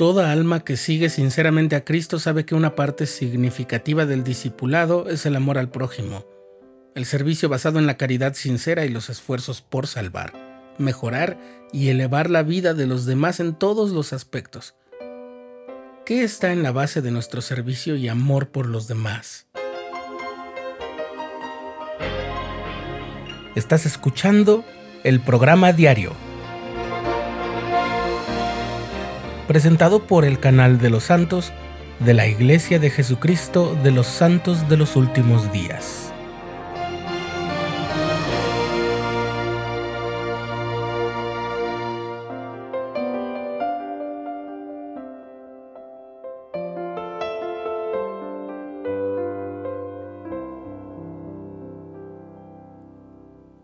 Toda alma que sigue sinceramente a Cristo sabe que una parte significativa del discipulado es el amor al prójimo, el servicio basado en la caridad sincera y los esfuerzos por salvar, mejorar y elevar la vida de los demás en todos los aspectos. ¿Qué está en la base de nuestro servicio y amor por los demás? Estás escuchando el programa diario presentado por el canal de los santos de la Iglesia de Jesucristo de los Santos de los Últimos Días.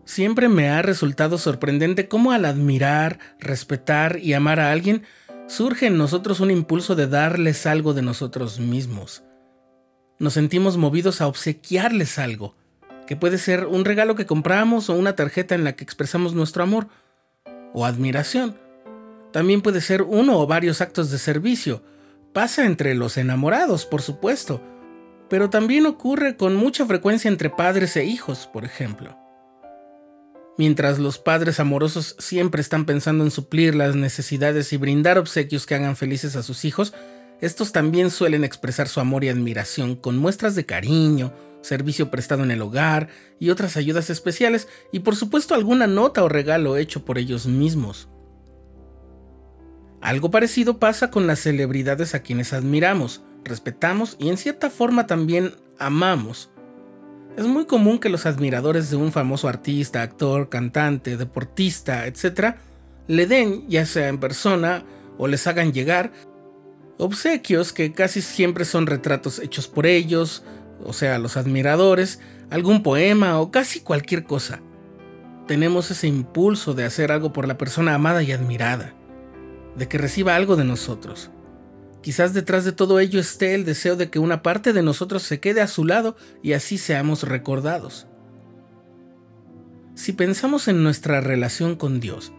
Siempre me ha resultado sorprendente cómo al admirar, respetar y amar a alguien, surge en nosotros un impulso de darles algo de nosotros mismos. Nos sentimos movidos a obsequiarles algo, que puede ser un regalo que compramos o una tarjeta en la que expresamos nuestro amor o admiración. También puede ser uno o varios actos de servicio. Pasa entre los enamorados, por supuesto, pero también ocurre con mucha frecuencia entre padres e hijos, por ejemplo. Mientras los padres amorosos siempre están pensando en suplir las necesidades y brindar obsequios que hagan felices a sus hijos, estos también suelen expresar su amor y admiración con muestras de cariño, servicio prestado en el hogar y otras ayudas especiales, y por supuesto alguna nota o regalo hecho por ellos mismos. Algo parecido pasa con las celebridades a quienes admiramos, respetamos y en cierta forma también amamos. Es muy común que los admiradores de un famoso artista, actor, cantante, deportista, etc., le den, ya sea en persona o les hagan llegar, obsequios que casi siempre son retratos hechos por ellos, o sea, los admiradores, algún poema o casi cualquier cosa. Tenemos ese impulso de hacer algo por la persona amada y admirada, de que reciba algo de nosotros. Quizás detrás de todo ello esté el deseo de que una parte de nosotros se quede a su lado y así seamos recordados. Si pensamos en nuestra relación con Dios,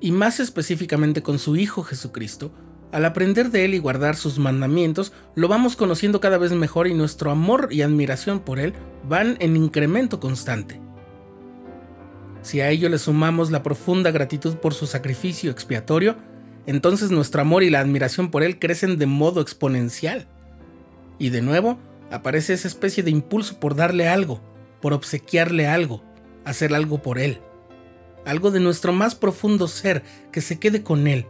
y más específicamente con su Hijo Jesucristo, al aprender de Él y guardar sus mandamientos, lo vamos conociendo cada vez mejor y nuestro amor y admiración por Él van en incremento constante. Si a ello le sumamos la profunda gratitud por su sacrificio expiatorio, entonces nuestro amor y la admiración por Él crecen de modo exponencial. Y de nuevo, aparece esa especie de impulso por darle algo, por obsequiarle algo, hacer algo por Él. Algo de nuestro más profundo ser que se quede con Él,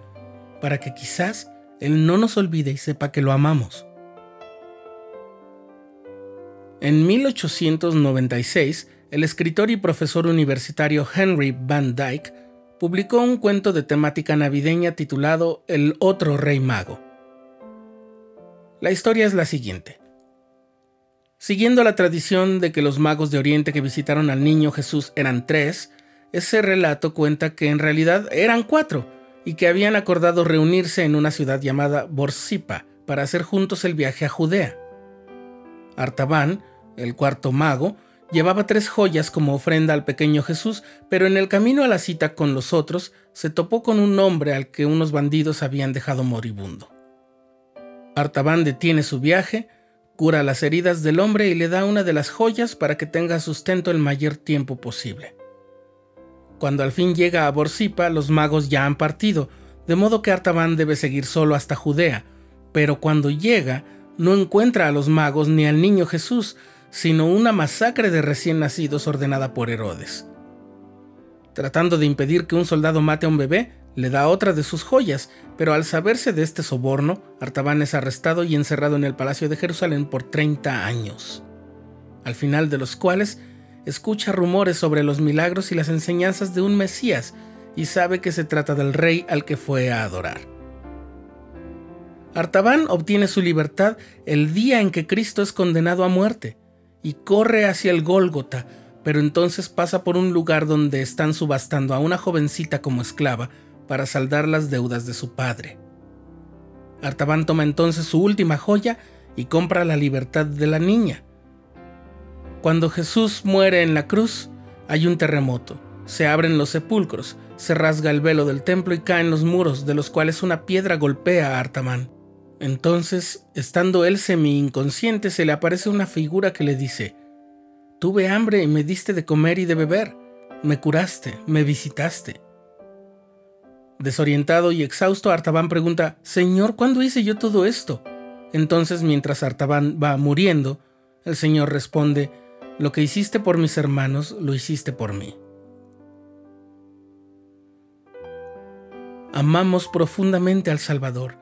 para que quizás Él no nos olvide y sepa que lo amamos. En 1896, el escritor y profesor universitario Henry Van Dyke publicó un cuento de temática navideña titulado El otro rey mago. La historia es la siguiente. Siguiendo la tradición de que los magos de Oriente que visitaron al niño Jesús eran tres, ese relato cuenta que en realidad eran cuatro y que habían acordado reunirse en una ciudad llamada Borsipa para hacer juntos el viaje a Judea. Artaban, el cuarto mago, Llevaba tres joyas como ofrenda al pequeño Jesús, pero en el camino a la cita con los otros se topó con un hombre al que unos bandidos habían dejado moribundo. Artaban detiene su viaje, cura las heridas del hombre y le da una de las joyas para que tenga sustento el mayor tiempo posible. Cuando al fin llega a Borsipa, los magos ya han partido, de modo que Artaban debe seguir solo hasta Judea, pero cuando llega, no encuentra a los magos ni al niño Jesús, sino una masacre de recién nacidos ordenada por Herodes. Tratando de impedir que un soldado mate a un bebé, le da otra de sus joyas, pero al saberse de este soborno, Artaban es arrestado y encerrado en el Palacio de Jerusalén por 30 años, al final de los cuales escucha rumores sobre los milagros y las enseñanzas de un Mesías y sabe que se trata del rey al que fue a adorar. Artaban obtiene su libertad el día en que Cristo es condenado a muerte y corre hacia el Gólgota, pero entonces pasa por un lugar donde están subastando a una jovencita como esclava para saldar las deudas de su padre. Artaban toma entonces su última joya y compra la libertad de la niña. Cuando Jesús muere en la cruz, hay un terremoto, se abren los sepulcros, se rasga el velo del templo y caen los muros, de los cuales una piedra golpea a Artamán. Entonces, estando él semi inconsciente, se le aparece una figura que le dice, Tuve hambre y me diste de comer y de beber, me curaste, me visitaste. Desorientado y exhausto, Artaban pregunta, Señor, ¿cuándo hice yo todo esto? Entonces, mientras Artaban va muriendo, el Señor responde, Lo que hiciste por mis hermanos, lo hiciste por mí. Amamos profundamente al Salvador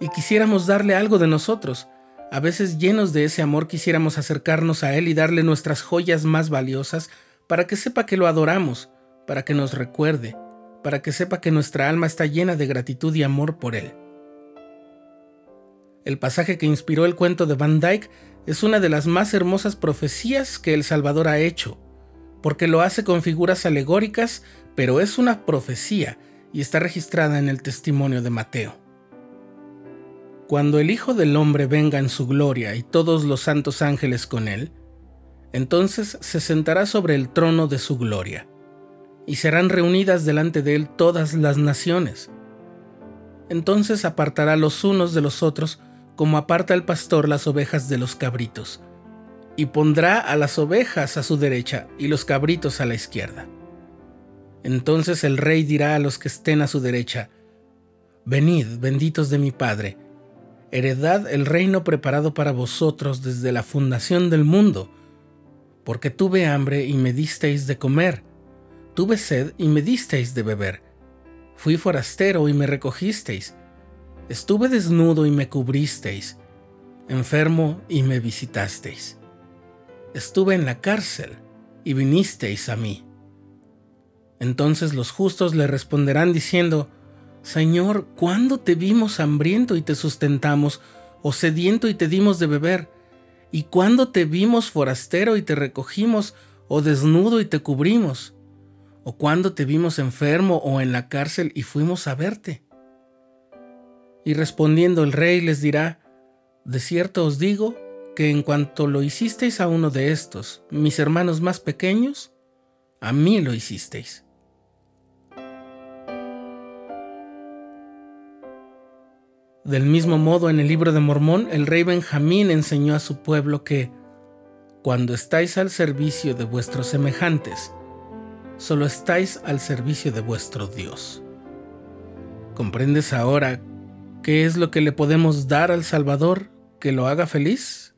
y quisiéramos darle algo de nosotros. A veces llenos de ese amor quisiéramos acercarnos a Él y darle nuestras joyas más valiosas para que sepa que lo adoramos, para que nos recuerde, para que sepa que nuestra alma está llena de gratitud y amor por Él. El pasaje que inspiró el cuento de Van Dyke es una de las más hermosas profecías que el Salvador ha hecho, porque lo hace con figuras alegóricas, pero es una profecía y está registrada en el testimonio de Mateo. Cuando el Hijo del Hombre venga en su gloria y todos los santos ángeles con él, entonces se sentará sobre el trono de su gloria y serán reunidas delante de él todas las naciones. Entonces apartará los unos de los otros como aparta el pastor las ovejas de los cabritos, y pondrá a las ovejas a su derecha y los cabritos a la izquierda. Entonces el rey dirá a los que estén a su derecha, Venid, benditos de mi Padre, heredad el reino preparado para vosotros desde la fundación del mundo, porque tuve hambre y me disteis de comer, Tuve sed y me disteis de beber. Fui forastero y me recogisteis. Estuve desnudo y me cubristeis. Enfermo y me visitasteis. Estuve en la cárcel y vinisteis a mí. Entonces los justos le responderán diciendo, Señor, ¿cuándo te vimos hambriento y te sustentamos, o sediento y te dimos de beber? ¿Y cuándo te vimos forastero y te recogimos, o desnudo y te cubrimos? o cuando te vimos enfermo o en la cárcel y fuimos a verte. Y respondiendo el rey les dirá, de cierto os digo que en cuanto lo hicisteis a uno de estos, mis hermanos más pequeños, a mí lo hicisteis. Del mismo modo, en el libro de Mormón, el rey Benjamín enseñó a su pueblo que, cuando estáis al servicio de vuestros semejantes, solo estáis al servicio de vuestro Dios. ¿Comprendes ahora qué es lo que le podemos dar al Salvador que lo haga feliz?